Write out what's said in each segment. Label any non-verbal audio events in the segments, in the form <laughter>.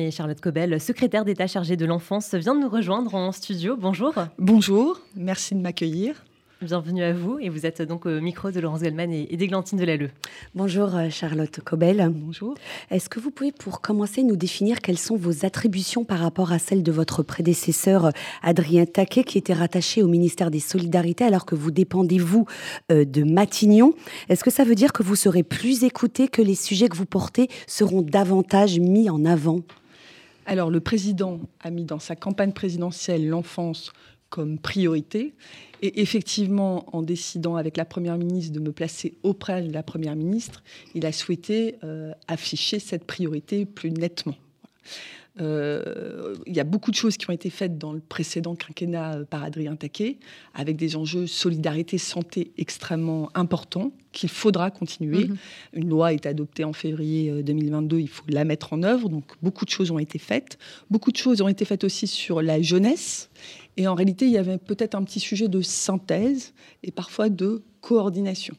Et Charlotte Cobel, secrétaire d'État chargée de l'enfance, vient de nous rejoindre en studio. Bonjour. Bonjour, merci de m'accueillir. Bienvenue à vous et vous êtes donc au micro de Laurence Goldman et d'Églantine Delalleux. Bonjour euh, Charlotte Cobel. Bonjour. Est-ce que vous pouvez pour commencer nous définir quelles sont vos attributions par rapport à celles de votre prédécesseur Adrien Taquet qui était rattaché au ministère des Solidarités alors que vous dépendez vous euh, de Matignon? Est-ce que ça veut dire que vous serez plus écouté, que les sujets que vous portez seront davantage mis en avant? Alors, le président a mis dans sa campagne présidentielle l'enfance comme priorité. Et effectivement, en décidant avec la Première ministre de me placer auprès de la Première ministre, il a souhaité euh, afficher cette priorité plus nettement. Euh, il y a beaucoup de choses qui ont été faites dans le précédent quinquennat euh, par Adrien Taquet, avec des enjeux solidarité santé extrêmement importants qu'il faudra continuer. Mhm. Une loi est adoptée en février 2022, euh, il faut la mettre en œuvre. Donc beaucoup de choses ont été faites. Beaucoup de choses ont été faites aussi sur la jeunesse. Et en réalité, il y avait peut-être un petit sujet de synthèse et parfois de coordination.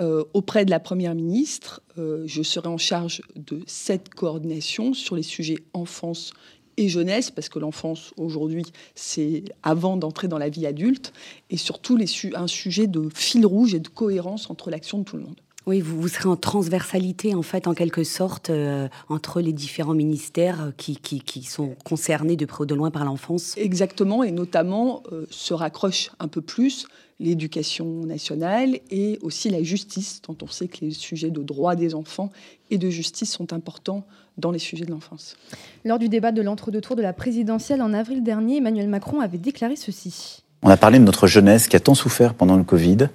Euh, auprès de la Première ministre, euh, je serai en charge de cette coordination sur les sujets enfance et jeunesse, parce que l'enfance aujourd'hui, c'est avant d'entrer dans la vie adulte, et surtout un sujet de fil rouge et de cohérence entre l'action de tout le monde. Oui, vous, vous, serez en transversalité, en fait, en quelque sorte, euh, entre les différents ministères qui, qui, sont concernés de près ou de loin par l'enfance. Exactement, et notamment se raccroche un peu plus l'éducation nationale et aussi la justice, dont on sait que les sujets de droit des enfants et de justice sont importants dans les sujets de l'enfance. Lors du débat de l'entre-deux-tours de la présidentielle en avril dernier, Emmanuel Macron avait déclaré ceci. On a parlé de notre jeunesse qui a tant souffert pendant le Covid.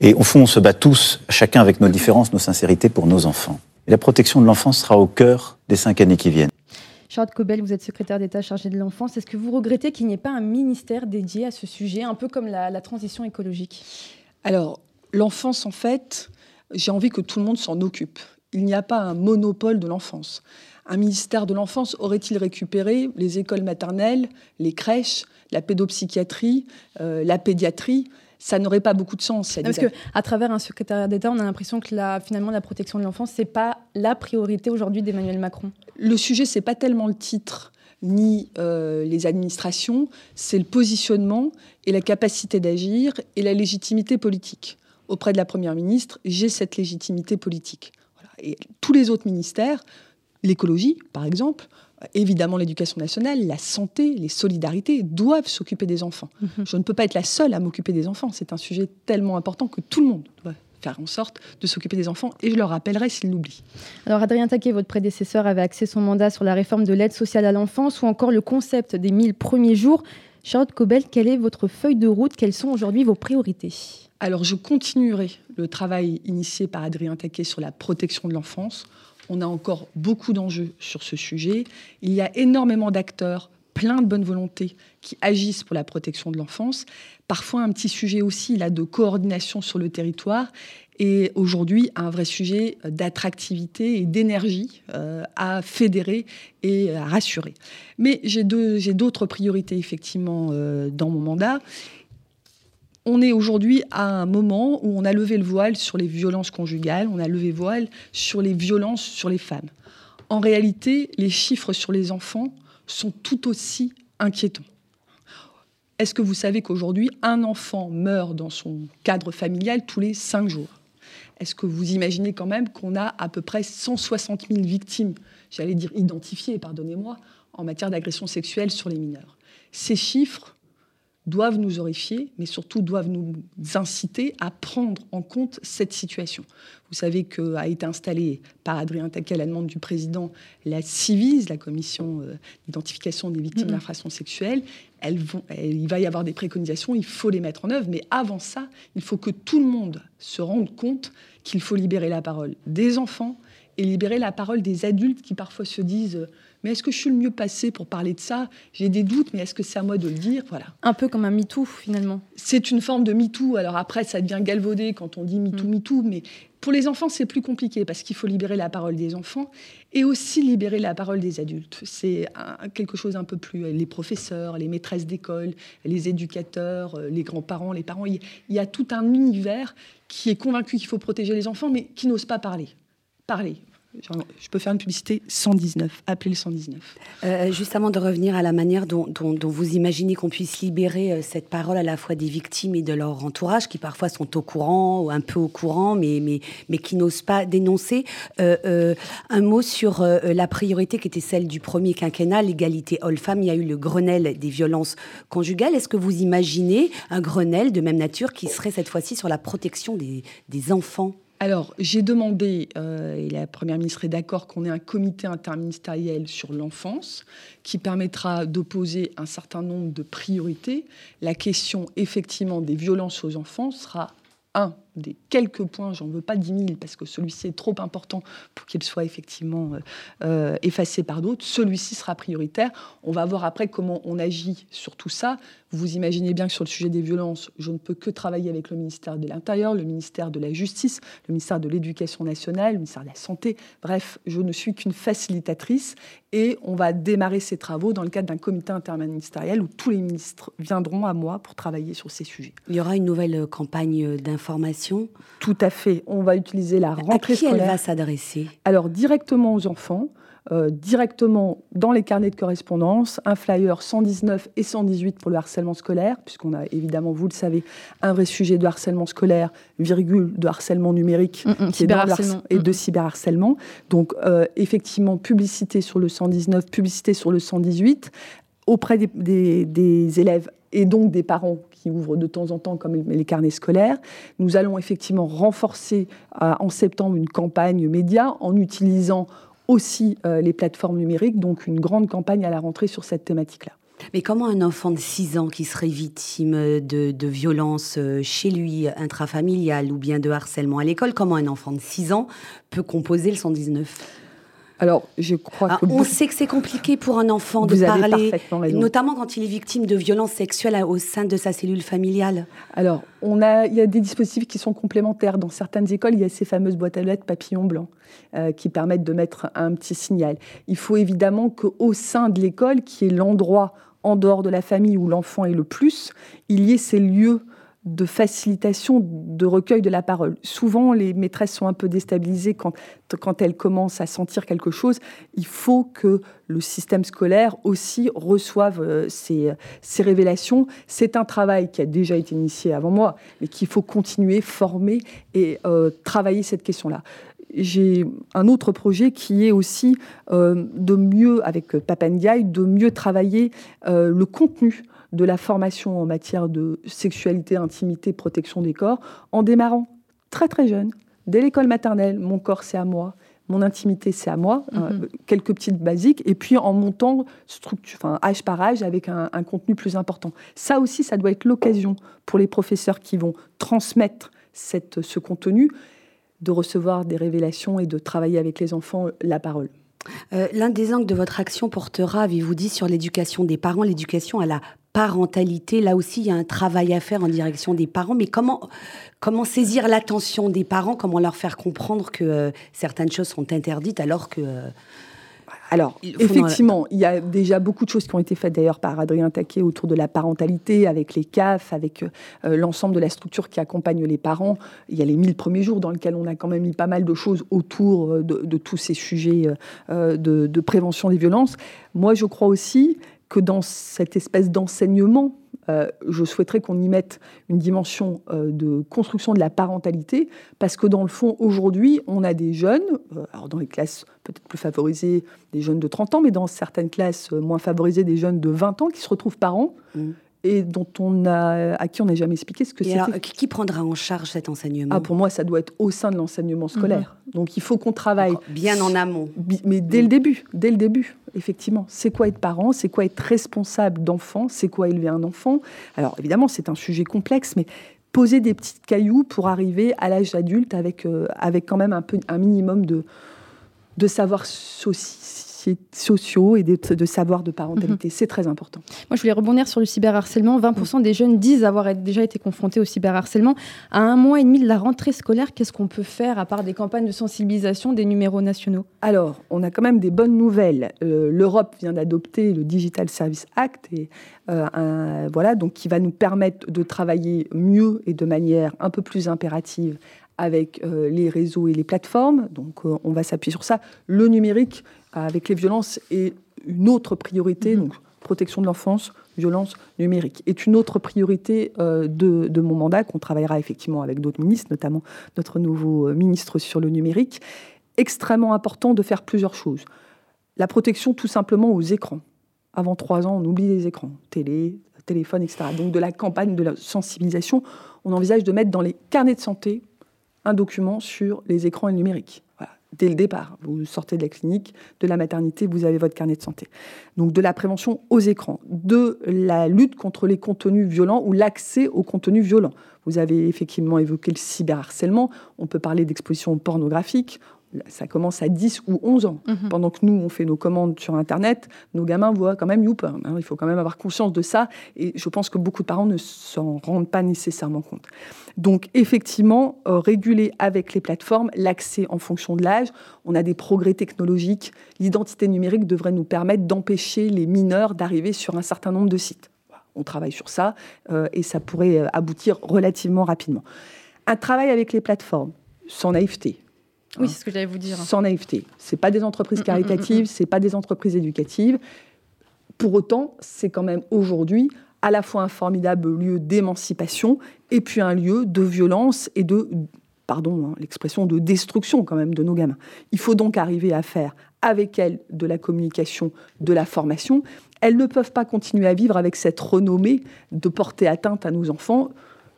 Et au fond, on se bat tous, chacun avec nos différences, nos sincérités, pour nos enfants. Et la protection de l'enfance sera au cœur des cinq années qui viennent. Charlotte Cobel, vous êtes secrétaire d'État chargée de l'enfance. Est-ce que vous regrettez qu'il n'y ait pas un ministère dédié à ce sujet, un peu comme la, transition écologique? Alors, l'enfance, en fait, j'ai envie que tout le monde s'en occupe. Il n'y a pas un monopole de l'enfance. Un ministère de l'enfance aurait-il récupéré les écoles maternelles, les crèches, la pédopsychiatrie, euh, la pédiatrie? Ça n'aurait pas beaucoup de sens. Parce que à travers un secrétaire d'État, on a l'impression que la, finalement la protection de l'enfance c'est pas la priorité aujourd'hui d'Emmanuel Macron. Le sujet c'est pas tellement le titre ni euh, les administrations, c'est le positionnement et la capacité d'agir et la légitimité politique. Auprès de la Première ministre, j'ai cette légitimité politique. Et tous les autres ministères, l'écologie par exemple, évidemment l'éducation nationale, la santé, les solidarités doivent s'occuper des enfants. Mhm. Je ne peux pas être la seule à m'occuper des enfants. C'est un sujet tellement important que tout le monde doit faire en sorte de s'occuper des enfants et je leur rappellerai s'ils l'oublient. Alors Adrien Taquet, votre prédécesseur, avait axé son mandat sur la réforme de l'aide sociale à l'enfance ou encore le concept des 1000 premiers jours. Charlotte Cobel, quelle est votre feuille de route? Quelles sont aujourd'hui vos priorités? Alors je continuerai le travail initié par Adrien Taquet sur la protection de l'enfance on a encore beaucoup d'enjeux sur ce sujet. Il y a énormément d'acteurs, plein de bonne volonté, qui agissent pour la protection de l'enfance. Parfois un petit sujet aussi là de coordination sur le territoire et aujourd'hui un vrai sujet d'attractivité et d'énergie euh, à fédérer et à rassurer. Mais j'ai d'autres priorités effectivement euh, dans mon mandat on est aujourd'hui à un moment où on a levé le voile sur les violences conjugales, on a levé le voile sur les violences sur les femmes. En réalité, les chiffres sur les enfants sont tout aussi inquiétants. Est-ce que vous savez qu'aujourd'hui, un enfant meurt dans son cadre familial tous les cinq jours? Est-ce que vous imaginez quand même qu'on a à peu près 160 000 victimes, j'allais dire identifiées, pardonnez-moi, en matière d'agression sexuelle sur les mineurs? Ces chiffres doivent nous horrifier, mais surtout doivent nous inciter à prendre en compte cette situation. Vous savez qu'a été installée par Adrien Taquet à la demande du président la CIVIS, la commission euh, d'identification des victimes d'infractions sexuelles. il va y avoir des préconisations, il faut les mettre en œuvre, mais avant ça, il faut que tout le monde se rende compte qu'il faut libérer la parole des enfants et libérer la parole des adultes qui parfois se disent mais est-ce que je suis le mieux passé pour parler de ça? J'ai des doutes, mais est-ce que c'est à moi de le dire? Voilà. Un peu comme un MeToo, finalement. C'est une forme de MeToo. Alors après, ça devient galvaudé quand on dit MeToo, mm. MeToo, mais pour les enfants, c'est plus compliqué parce qu'il faut libérer la parole des enfants et aussi libérer la parole des adultes. C'est quelque chose un peu plus. Les professeurs, les maîtresses d'école, les éducateurs, euh, les grands-parents, les parents. Il y a tout un univers qui est convaincu qu'il faut protéger les enfants, mais qui n'ose pas parler. Parler je peux faire une publicité 119, appelez le 119. Euh, avant de revenir à la manière dont, vous imaginez qu'on puisse libérer euh, cette parole à la fois des victimes et de leur entourage, qui parfois sont au courant ou un peu au courant, mais, qui n'osent pas dénoncer, euh, un mot sur la priorité qui était celle du premier quinquennat, l'égalité homme-femme. Il y a eu le Grenelle des violences conjugales. Est-ce que vous imaginez un Grenelle de même nature qui serait cette fois-ci sur la protection des enfants? Alors, j'ai demandé, euh, et la Première ministre est d'accord, qu'on ait un comité interministériel sur l'enfance qui permettra d'opposer un certain nombre de priorités. La question, effectivement, des violences aux enfants sera un des quelques points, j'en veux pas 10 000 parce que celui-ci est trop important pour qu'il soit effectivement euh, euh, effacé par d'autres, celui-ci sera prioritaire. On va voir après comment on agit sur tout ça. Vous imaginez bien que sur le sujet des violences, je ne peux que travailler avec le ministère de l'Intérieur, le ministère de la Justice, le ministère de l'Éducation nationale, le ministère de la Santé. Bref, je ne suis qu'une facilitatrice et on va démarrer ces travaux dans le cadre d'un comité interministériel où tous les ministres viendront à moi pour travailler sur ces sujets. Il y aura une nouvelle campagne d'information tout à fait. On va utiliser la rentrée à qui elle va s'adresser? Alors directement aux enfants. Euh, directement dans les carnets de correspondance, un flyer 119 et 118 pour le harcèlement scolaire, puisqu'on a évidemment, vous le savez, un vrai sujet de harcèlement scolaire, virgule, de harcèlement numérique mm, mm, et de cyberharcèlement. Donc, euh, effectivement, publicité sur le 119, publicité sur le 118, auprès des, des élèves et donc des parents qui ouvrent de temps en temps comme les carnets scolaires. Nous allons effectivement renforcer euh, en septembre une campagne média en utilisant aussi euh, les plateformes numériques, donc une grande campagne à la rentrée sur cette thématique-là. Mais comment un enfant de 6 ans qui serait victime de, de violences euh, chez lui, intrafamiliales ou bien de harcèlement à l'école, comment un enfant de 6 ans peut composer le 119 alors, je crois ah, que. On sait que c'est compliqué pour un enfant de parler, notamment quand il est victime de violences sexuelles au sein de sa cellule familiale. Alors, on a, il y a des dispositifs qui sont complémentaires. Dans certaines écoles, il y a ces fameuses boîtes à lettres papillon blanc euh, qui permettent de mettre un petit signal. Il faut évidemment qu'au sein de l'école, qui est l'endroit en dehors de la famille où l'enfant est le plus, il y ait ces lieux de facilitation de recueil de la parole. Souvent, les maîtresses sont un peu déstabilisées quand, quand elles commencent à sentir quelque chose. Il faut que le système scolaire aussi reçoive euh, ces, ces révélations. C'est un travail qui a déjà été initié avant moi, mais qu'il faut continuer, former et euh, travailler cette question-là j'ai un autre projet qui est aussi euh, de mieux, avec Papandiaï, de mieux travailler le contenu de la formation en matière de sexualité, intimité, protection des corps, en démarrant très très jeune, dès l'école maternelle, mon corps c'est à moi, mon intimité c'est à moi, hein, mhm. quelques petites basiques, et puis en montant enfin, âge par âge avec un, contenu plus important. Ça aussi, ça doit être l'occasion pour les professeurs qui vont transmettre cette, ce contenu de recevoir des révélations et de travailler avec les enfants la parole. Euh, l'un des angles de votre action portera, avez-vous dit, sur l'éducation des parents, l'éducation à la parentalité. Là aussi, il y a un travail à faire en direction des parents. Mais comment, comment saisir l'attention des parents Comment leur faire comprendre que euh, certaines choses sont interdites alors que... Euh, alors, effectivement, il y a déjà beaucoup de choses qui ont été faites d'ailleurs par Adrien Taquet autour de la parentalité, avec les CAF, avec euh, l'ensemble de la structure qui accompagne les parents. Il y a les 1000 premiers jours dans lesquels on a quand même mis pas mal de choses autour de, tous ces sujets de, de prévention des violences. Moi, je crois aussi que dans cette espèce d'enseignement, euh, je souhaiterais qu'on y mette une dimension euh, de construction de la parentalité, parce que dans le fond, aujourd'hui, on a des jeunes, euh, alors dans les classes peut-être plus favorisées, des jeunes de 30 ans, mais dans certaines classes moins favorisées, des jeunes de 20 ans qui se retrouvent parents. Mmh et dont on a, à qui on n'a jamais expliqué ce que c'était. Qui prendra en charge cet enseignement ah, Pour moi, ça doit être au sein de l'enseignement scolaire. Mhm. Donc il faut qu'on travaille. bien en amont. Mais dès le début, dès le début, effectivement. C'est quoi être parent C'est quoi être responsable d'enfant C'est quoi élever un enfant? Alors évidemment, c'est un sujet complexe, mais poser des petits cailloux pour arriver à l'âge adulte avec, euh, avec quand même un, peu, un minimum de, de savoir aussi sociaux et de, savoir de parentalité. Mhm. C'est très important. Moi, je voulais rebondir sur le cyberharcèlement. 20% des jeunes disent avoir déjà été confrontés au cyberharcèlement. À un mois et demi de la rentrée scolaire, qu'est-ce qu'on peut faire à part des campagnes de sensibilisation, des numéros nationaux? Alors, on a quand même des bonnes nouvelles. Euh, L'Europe vient d'adopter le Digital Service Act et euh, voilà, donc qui va nous permettre de travailler mieux et de manière un peu plus impérative avec les réseaux et les plateformes. Donc, on va s'appuyer sur ça. Le numérique, avec les violences, est une autre priorité. Mm-hmm. Donc, protection de l'enfance, violence numérique, est une autre priorité de, de, mon mandat, qu'on travaillera effectivement avec d'autres ministres, notamment notre nouveau ministre sur le numérique. Extrêmement important de faire plusieurs choses. La protection tout simplement aux écrans. Avant trois ans, on oublie les écrans, télé, téléphone, etc. Donc de la campagne de la sensibilisation, on envisage de mettre dans les carnets de santé un document sur les écrans et le numérique. Dès le départ, vous sortez de la clinique, de la maternité, vous avez votre carnet de santé. Donc de la prévention aux écrans, de la lutte contre les contenus violents ou l'accès aux contenus violents. Vous avez effectivement évoqué le cyberharcèlement, on peut parler d'exposition pornographique, ça commence à 10 ou 11 ans. Mhm. Pendant que nous, on fait nos commandes sur Internet, nos gamins voient quand même YouPorn. Hein. Il faut quand même avoir conscience de ça. Et je pense que beaucoup de parents ne s'en rendent pas nécessairement compte. Donc, effectivement, euh, réguler avec les plateformes l'accès en fonction de l'âge. On a des progrès technologiques. L'identité numérique devrait nous permettre d'empêcher les mineurs d'arriver sur un certain nombre de sites. On travaille sur ça euh, et ça pourrait euh, aboutir relativement rapidement. Un travail avec les plateformes, sans naïveté oui, c'est ce que j'allais vous dire. Sans naïveté. Ce pas des entreprises mm, mm, mm, caritatives, ce pas des entreprises éducatives. Pour autant, c'est quand même aujourd'hui à la fois un formidable lieu d'émancipation et puis un lieu de violence et de, pardon, hein, l'expression de destruction quand même de nos gamins. Il faut donc arriver à faire avec elles de la communication, de la formation. Elles ne peuvent pas continuer à vivre avec cette renommée de porter atteinte à nos enfants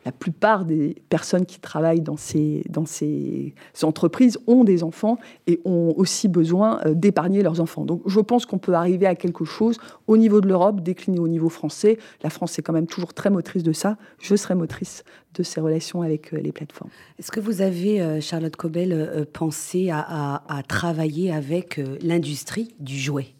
la plupart des personnes qui travaillent dans ces, dans ces entreprises ont des enfants et ont aussi besoin euh, d'épargner leurs enfants. Donc je pense qu'on peut arriver à quelque chose au niveau de l'Europe, décliné au niveau français. La France est quand même toujours très motrice de ça. Je serai motrice de ces relations avec euh, les plateformes. Est-ce que vous avez, euh, Charlotte Cobel, pensé à travailler avec l'industrie du jouet?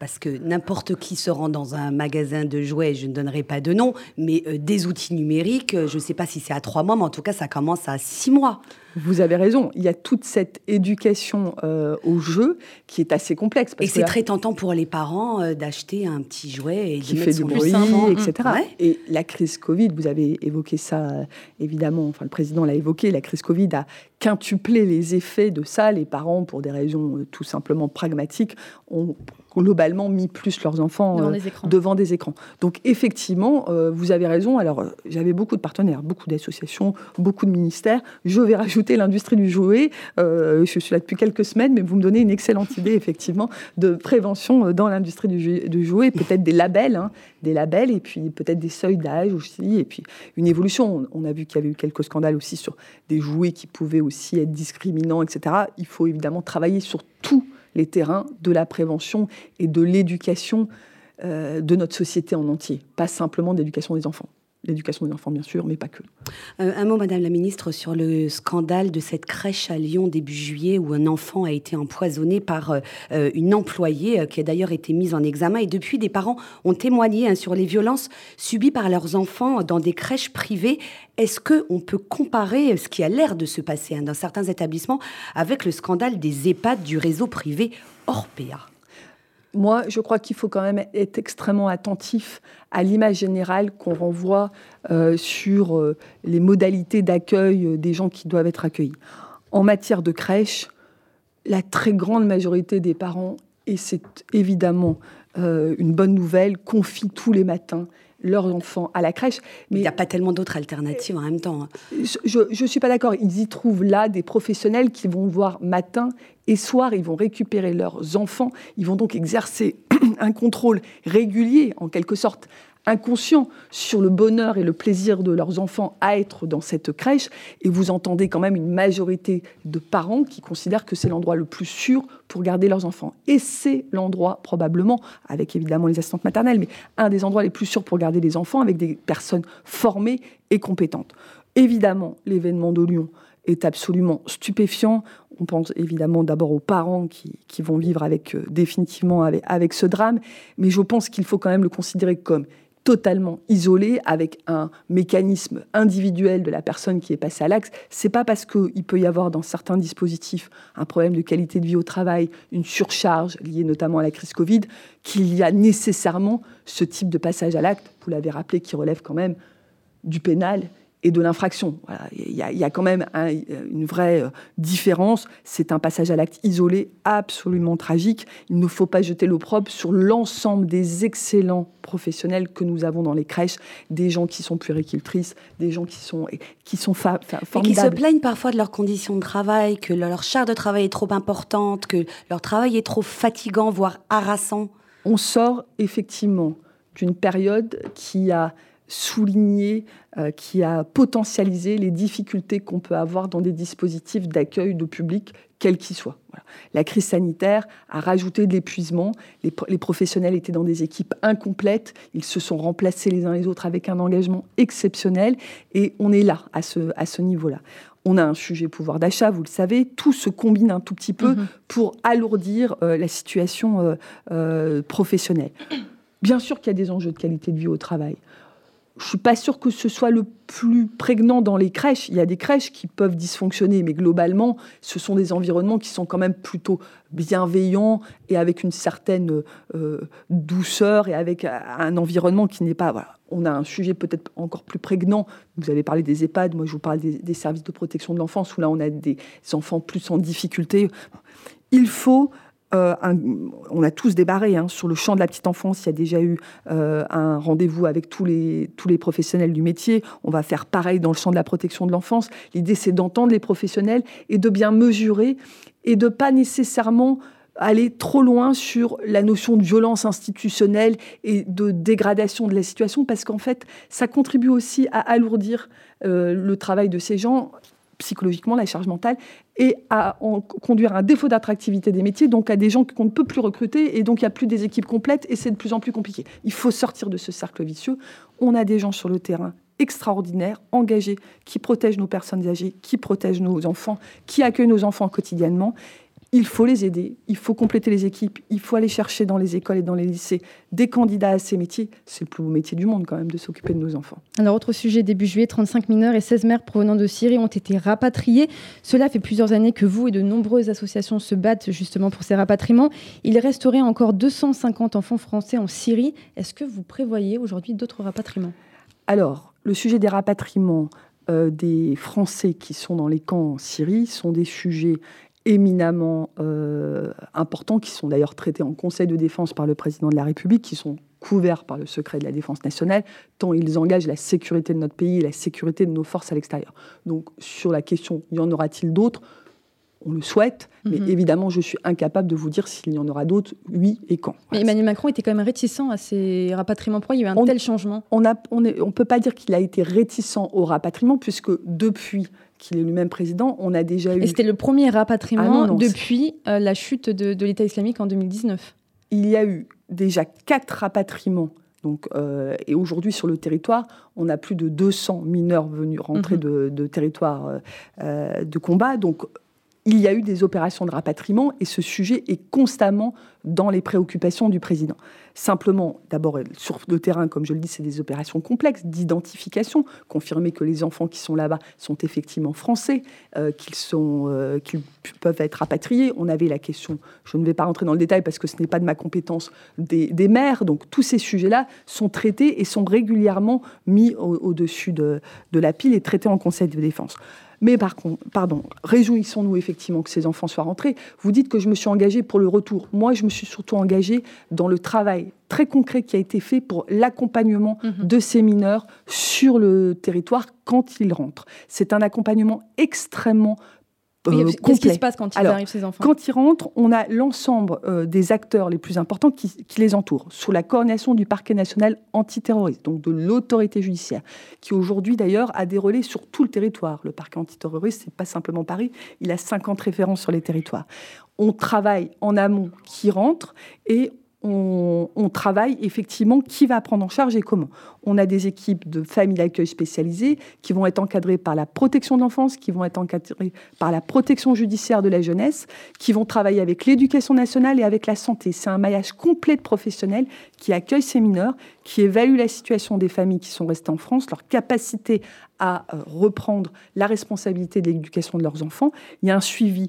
Parce que n'importe qui se rend dans un magasin de jouets, je ne donnerai pas de nom, mais euh, des outils numériques, euh, je ne sais pas si c'est à trois mois, mais en tout cas, ça commence à six mois. Vous avez raison. Il y a toute cette éducation euh, au jeu qui est assez complexe. et c'est très tentant pour les parents d'acheter un petit jouet et qui fait du bruit, etc. Et la crise Covid, vous avez évoqué ça évidemment. Enfin, le président l'a évoqué. La crise Covid a quintuplé les effets de ça. Les parents, pour des raisons tout simplement pragmatiques, ont globalement mis plus leurs enfants devant, des, écrans. Donc effectivement, vous avez raison. Alors j'avais beaucoup de partenaires, beaucoup d'associations, beaucoup de ministères. Je vais rajouter l'industrie du jouet. Euh, je suis là depuis quelques semaines, mais vous me donnez une excellente idée, effectivement, de prévention euh, dans l'industrie du, jouet, peut-être des labels, hein, des labels, et puis peut-être des seuils d'âge aussi, et puis une évolution. On a vu qu'il y avait eu quelques scandales aussi sur des jouets qui pouvaient aussi être discriminants, etc. Il faut évidemment travailler sur les terrains de la prévention et de l'éducation euh, de notre société en entier, pas simplement d'éducation des enfants l'éducation des enfants, bien sûr, mais pas que. Euh, un mot, Madame la Ministre, sur le scandale de cette crèche à Lyon début juillet où un enfant a été empoisonné par euh, euh, une employée qui a d'ailleurs été mise en examen. Et depuis, des parents ont témoigné hein, sur les violences subies par leurs enfants dans des crèches privées. Est-ce qu'on peut comparer ce qui a l'air de se passer hein, dans certains établissements avec le scandale des EHPAD du réseau privé Orpea? Moi, je crois qu'il faut quand même être extrêmement attentif à l'image générale qu'on renvoie euh, sur euh, les modalités d'accueil euh, des gens qui doivent être accueillis. En matière de crèche, la très grande majorité des parents, et c'est évidemment une bonne nouvelle, confient tous les matins leurs enfants à la crèche. Mais il n'y a pas tellement d'autres alternatives en même temps. Hein. Je ne suis pas d'accord. Ils y trouvent là des professionnels qui vont voir matin et soir, ils vont récupérer leurs enfants. Ils vont donc exercer <clears throat> un contrôle régulier, en quelque sorte, inconscient sur le bonheur et le plaisir de leurs enfants à être dans cette crèche. Et vous entendez quand même une majorité de parents qui considèrent que c'est l'endroit le plus sûr pour garder leurs enfants. Et c'est l'endroit, probablement, avec évidemment les assistantes maternelles, mais un des endroits les plus sûrs pour garder les enfants avec des personnes formées et compétentes. Évidemment, l'événement de Lyon est absolument stupéfiant. On pense évidemment d'abord aux parents qui, vont vivre avec, euh, définitivement avec, avec ce drame, mais je pense qu'il faut quand même le considérer comme totalement isolé avec un mécanisme individuel de la personne qui est passée à l'axe. C'est pas parce qu'il peut y avoir dans certains dispositifs un problème de qualité de vie au travail, une surcharge liée notamment à la crise Covid, qu'il y a nécessairement ce type de passage à l'acte, vous l'avez rappelé, qui relève quand même du pénal et de l'infraction. Il, y a, quand même une vraie euh, différence. C'est un passage à l'acte isolé absolument tragique. Il ne faut pas jeter l'opprobre sur l'ensemble des excellents professionnels que nous avons dans les crèches, des gens qui sont puéricultrices, des gens qui sont, qui sont formidables. Et qui se plaignent parfois de leurs conditions de travail, que leur charge de travail est trop importante, que leur travail est trop fatigant, voire harassant. On sort effectivement d'une période qui a souligné, euh, qui a potentialisé les difficultés qu'on peut avoir dans des dispositifs d'accueil de public, quels qu'ils soient. La crise sanitaire a rajouté de l'épuisement. Les, les, professionnels étaient dans des équipes incomplètes. Ils se sont remplacés les uns les autres avec un engagement exceptionnel. Et on est là, à ce, à ce niveau-là. On a un sujet pouvoir d'achat, vous le savez. Tout se combine un tout petit peu mm-hmm. pour alourdir euh, la situation euh, professionnelle. Bien sûr qu'il y a des enjeux de qualité de vie au travail je suis pas sûre que ce soit le plus prégnant dans les crèches. Il y a des crèches qui peuvent dysfonctionner, mais globalement, ce sont des environnements qui sont quand même plutôt bienveillants et avec une certaine euh, douceur et avec un environnement qui n'est pas. On a un sujet peut-être encore plus prégnant. Vous avez parlé des EHPAD, moi je vous parle des services de protection de l'enfance, où là on a des enfants plus en difficulté. Il faut euh, on a tous débarré hein, sur le champ de la petite enfance. Il y a déjà eu euh, un rendez-vous avec tous les, tous les professionnels du métier. On va faire pareil dans le champ de la protection de l'enfance. L'idée, c'est d'entendre les professionnels et de bien mesurer et de pas nécessairement aller trop loin sur la notion de violence institutionnelle et de dégradation de la situation, parce qu'en fait, ça contribue aussi à alourdir euh, le travail de ces gens psychologiquement, la charge mentale, et à conduire à un défaut d'attractivité des métiers, donc à des gens qu'on ne peut plus recruter, et donc il n'y a plus des équipes complètes, et c'est de plus en plus compliqué. Il faut sortir de ce cercle vicieux. On a des gens sur le terrain extraordinaires, engagés, qui protègent nos personnes âgées, qui protègent nos enfants, qui accueillent nos enfants quotidiennement il faut les aider, il faut compléter les équipes, il faut aller chercher dans les écoles et dans les lycées des candidats à ces métiers. C'est le plus beau métier du monde quand même de s'occuper de nos enfants. Alors autre sujet, début juillet, 35 mineurs et 16 mères provenant de Syrie ont été rapatriés. Cela fait plusieurs années que vous et de nombreuses associations se battent justement pour ces rapatriements. Il resterait encore 250 enfants français en Syrie. Est-ce que vous prévoyez aujourd'hui d'autres rapatriements? Alors, le sujet des rapatriements euh, des Français qui sont dans les camps en Syrie sont des sujets éminemment euh, importants, qui sont d'ailleurs traités en Conseil de défense par le président de la République, qui sont couverts par le secret de la défense nationale, tant ils engagent la sécurité de notre pays et la sécurité de nos forces à l'extérieur. Donc sur la question, y en aura-t-il d'autres? On le souhaite, mais mhm. évidemment, je suis incapable de vous dire s'il y en aura d'autres, oui et quand. Mais Emmanuel Macron était quand même réticent à ces rapatriements. Pourquoi il y a eu un tel changement? On ne on on peut pas dire qu'il a été réticent au rapatriement, puisque depuis qu'il est lui-même président, on a déjà eu... Et c'était le premier rapatriement ah depuis euh, la chute de, l'État islamique en 2019. Il y a eu déjà quatre rapatriements. Donc, euh, et aujourd'hui, sur le territoire, on a plus de 200 mineurs venus rentrer mhm. de, de territoires euh, de combat. Donc, il y a eu des opérations de rapatriement et ce sujet est constamment dans les préoccupations du président. Simplement, d'abord, sur le terrain, comme je le dis, c'est des opérations complexes d'identification, confirmer que les enfants qui sont là-bas sont effectivement français, euh, qu'ils euh, peuvent être rapatriés. On avait la question, je ne vais pas rentrer dans le détail parce que ce n'est pas de ma compétence, des, maires. Donc tous ces sujets-là sont traités et sont régulièrement mis au-dessus de, de la pile et traités en Conseil de défense. Mais par contre, pardon, réjouissons-nous effectivement que ces enfants soient rentrés. Vous dites que je me suis engagée pour le retour. Moi, je me suis surtout engagée dans le travail très concret qui a été fait pour l'accompagnement mhm. de ces mineurs sur le territoire quand ils rentrent. C'est un accompagnement extrêmement euh, qu'est-ce qui se passe quand ils arrivent, ces enfants Quand ils rentrent, on a l'ensemble euh, des acteurs les plus importants qui, les entourent, sous la coordination du parquet national antiterroriste, donc de l'autorité judiciaire, qui aujourd'hui d'ailleurs a des relais sur tout le territoire. Le parquet antiterroriste, c'est pas simplement Paris, il a 50 références sur les territoires. On travaille en amont qui rentre et on, travaille effectivement qui va prendre en charge et comment. On a des équipes de familles d'accueil spécialisées qui vont être encadrées par la protection de l'enfance, qui vont être encadrées par la protection judiciaire de la jeunesse, qui vont travailler avec l'éducation nationale et avec la santé. C'est un maillage complet de professionnels qui accueillent ces mineurs, qui évaluent la situation des familles qui sont restées en France, leur capacité à euh, reprendre la responsabilité de l'éducation de leurs enfants. Il y a un suivi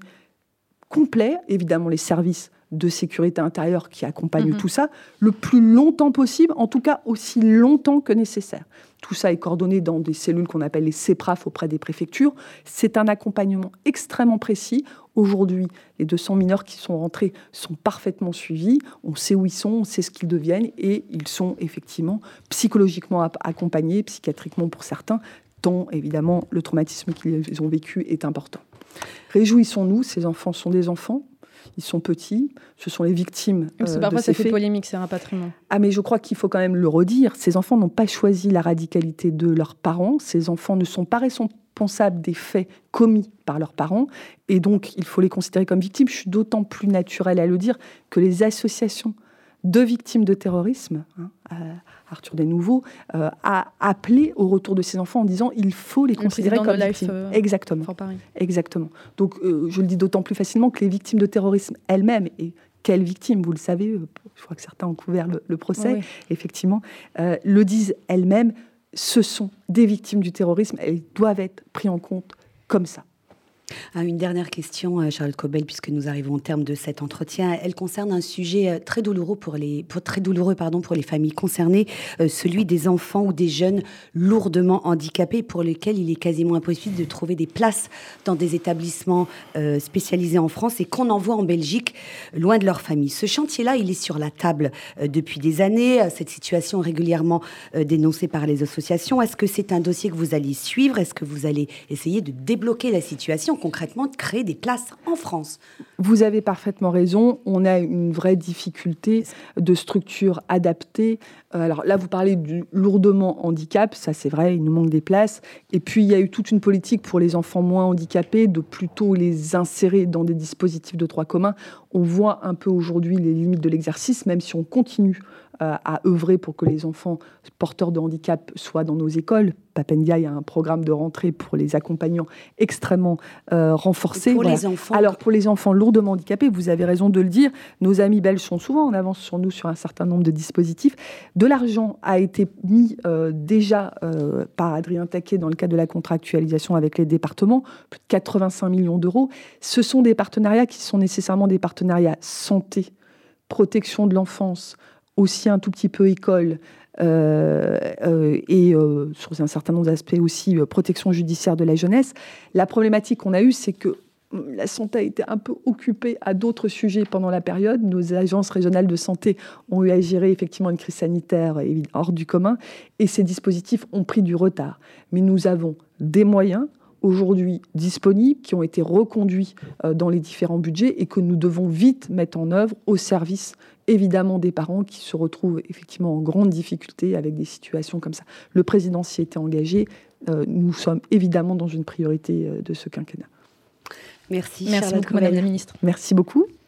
complet, évidemment les services de sécurité intérieure qui accompagnent Mhm. tout ça le plus longtemps possible, en tout cas aussi longtemps que nécessaire. Tout ça est coordonné dans des cellules qu'on appelle les CEPRAF auprès des préfectures. C'est un accompagnement extrêmement précis. Aujourd'hui, les 200 mineurs qui sont rentrés sont parfaitement suivis. On sait où ils sont, on sait ce qu'ils deviennent et ils sont effectivement psychologiquement accompagnés, psychiatriquement pour certains, tant évidemment le traumatisme qu'ils ont vécu est important. Réjouissons-nous, ces enfants sont des enfants. Ils sont petits, ce sont les victimes que euh, parfois, de ça fait polémique, ces rapatriements. Ah, mais je crois qu'il faut quand même le redire. Ces enfants n'ont pas choisi la radicalité de leurs parents. Ces enfants ne sont pas responsables des faits commis par leurs parents. Et donc, il faut les considérer comme victimes. Je suis d'autant plus naturelle à le dire que les associations de victimes de terrorisme, hein, euh, Arthur Desnouveaux, euh, a appelé au retour de ces enfants en disant il faut les Le considérer comme Life, victimes. euh, Exactement. Paris. Exactement. Donc, euh, je le dis d'autant plus facilement que les victimes de terrorisme elles-mêmes, et quelles victimes, vous le savez, je crois que certains ont couvert le, le procès, Oui. effectivement, le disent elles-mêmes, ce sont des victimes du terrorisme, elles doivent être prises en compte comme ça. Une dernière question, euh, Charlotte Cobel, puisque nous arrivons au terme de cet entretien. Elle concerne un sujet euh, très douloureux pour les, très douloureux, pardon, pour les familles concernées, euh, celui des enfants ou des jeunes lourdement handicapés pour lesquels il est quasiment impossible de trouver des places dans des établissements spécialisés en France et qu'on envoie en Belgique, loin de leur famille. Ce chantier-là, il est sur la table depuis des années. Cette situation régulièrement dénoncée par les associations. Est-ce que c'est un dossier que vous allez suivre? Est-ce que vous allez essayer de débloquer la situation, concrètement, de créer des places en France Vous avez parfaitement raison. On a une vraie difficulté de structure adaptée. Euh, Alors là, vous parlez du lourdement handicap, ça c'est vrai, il nous manque des places. Et puis il y a eu toute une politique pour les enfants moins handicapés de plutôt les insérer dans des dispositifs de droit commun. On voit un peu aujourd'hui les limites de l'exercice, même si on continue à œuvrer pour que les enfants porteurs de handicap soient dans nos écoles. Papendia, il y a un programme de rentrée pour les accompagnants extrêmement euh, renforcé. Pour Voilà. les enfants, Alors pour les enfants lourdement handicapés, vous avez raison de le dire, nos amis belges sont souvent en avance sur nous sur un certain nombre de dispositifs. De l'argent a été mis euh, déjà euh, par Adrien Taquet dans le cadre de la contractualisation avec les départements, plus de 85 millions d'euros. Ce sont des partenariats qui sont nécessairement des partenariats santé, protection de l'enfance, aussi un tout petit peu école, euh, euh, et euh, sur un certain nombre d'aspects aussi protection judiciaire de la jeunesse. La problématique qu'on a eue, c'est que hum, la santé a été un peu occupée à d'autres sujets pendant la période. Nos agences régionales de santé ont eu à gérer effectivement une crise sanitaire hors du commun et ces dispositifs ont pris du retard. Mais nous avons des moyens aujourd'hui disponibles qui ont été reconduits dans les différents budgets et que nous devons vite mettre en œuvre au service évidemment des parents qui se retrouvent effectivement en grande difficulté avec des situations comme ça. Le président s'y était engagé. Euh, nous sommes évidemment dans une priorité euh, de ce quinquennat. Merci, Merci beaucoup, Madame la Ministre. Merci beaucoup.